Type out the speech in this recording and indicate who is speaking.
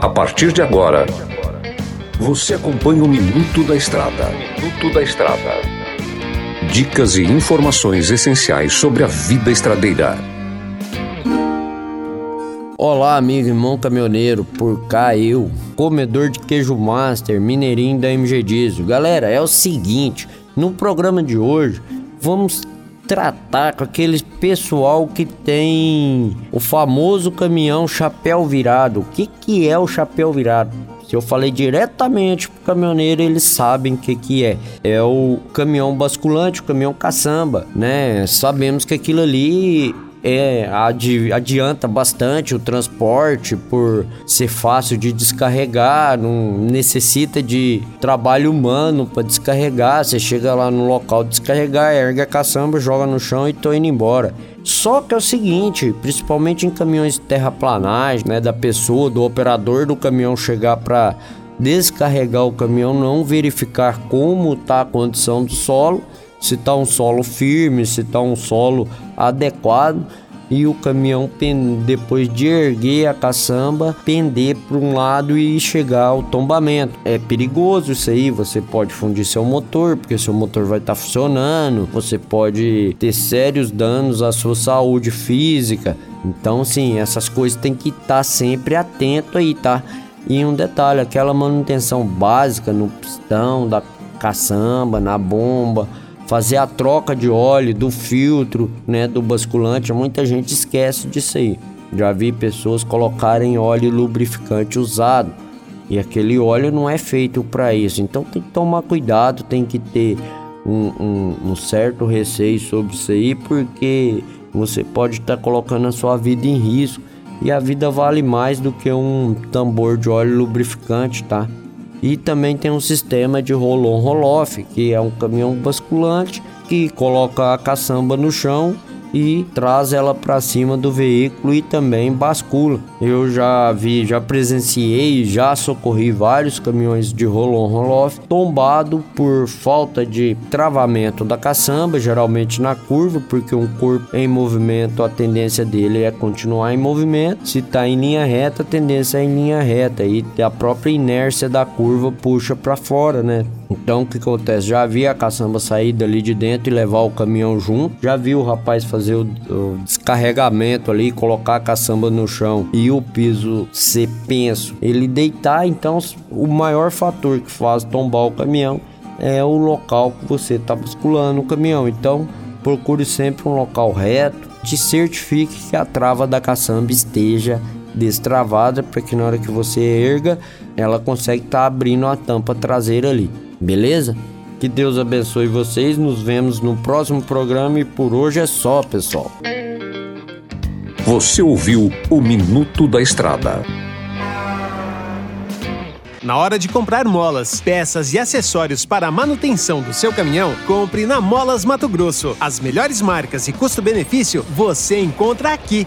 Speaker 1: A partir de agora, você acompanha o Minuto da Estrada. Minuto da Estrada. Dicas e informações essenciais sobre a vida estradeira.
Speaker 2: Olá, amigo irmão caminhoneiro, por cá eu, comedor de queijo master, mineirinho da MG Diesel. Galera, é o seguinte, no programa de hoje vamos tratar com aquele pessoal que tem o famoso caminhão chapéu virado. O que, que é o chapéu virado? Se eu falei diretamente pro caminhoneiro, eles sabem o que, que é. É o caminhão basculante, o caminhão caçamba, né? Sabemos que aquilo ali é, adi adianta bastante o transporte por ser fácil de descarregar, não necessita de trabalho humano para descarregar. Você chega lá no local de descarregar, ergue a caçamba, joga no chão e tô indo embora. Só que é o seguinte, principalmente em caminhões de terraplanagem, né, da pessoa, do operador do caminhão chegar para descarregar o caminhão, não verificar como está a condição do solo se está um solo firme, se está um solo adequado e o caminhão depois de erguer a caçamba pender para um lado e chegar ao tombamento. É perigoso isso aí, você pode fundir seu motor, porque seu motor vai estar tá funcionando, você pode ter sérios danos à sua saúde física. Então, sim, essas coisas tem que estar tá sempre atento aí, tá? E um detalhe, aquela manutenção básica no pistão da caçamba, na bomba, fazer a troca de óleo, do filtro, né, do basculante. Muita gente esquece disso aí. Já vi pessoas colocarem óleo lubrificante usado e aquele óleo não é feito para isso. Então tem que tomar cuidado, tem que ter um, um, um certo receio sobre isso aí, porque você pode estar tá colocando a sua vida em risco e a vida vale mais do que um tambor de óleo lubrificante, tá? E também tem um sistema de roll-on roll-off, que é um caminhão basculante que coloca a caçamba no chão e traz ela para cima do veículo e também bascula. Eu já vi, já presenciei, já socorri vários caminhões de roll-on roll-off tombado por falta de travamento da caçamba, geralmente na curva, porque um corpo em movimento, a tendência dele é continuar em movimento. Se está em linha reta, a tendência é em linha reta e a própria inércia da curva puxa para fora, né? Então o que acontece? Já vi a caçamba sair dali de dentro e levar o caminhão junto. Já vi o rapaz fazer o, o descarregamento ali, colocar a caçamba no chão e o piso ser penso. Ele deitar, então o maior fator que faz tombar o caminhão é o local que você está basculando o caminhão. Então procure sempre um local reto. Te certifique que a trava da caçamba esteja destravada para que na hora que você erga, ela consegue estar tá abrindo a tampa traseira ali. Beleza? Que Deus abençoe vocês. Nos vemos no próximo programa e por hoje é só, pessoal.
Speaker 1: Você ouviu o Minuto da Estrada.
Speaker 3: Na hora de comprar molas, peças e acessórios para a manutenção do seu caminhão, compre na Molas Mato Grosso. As melhores marcas e custo-benefício você encontra aqui.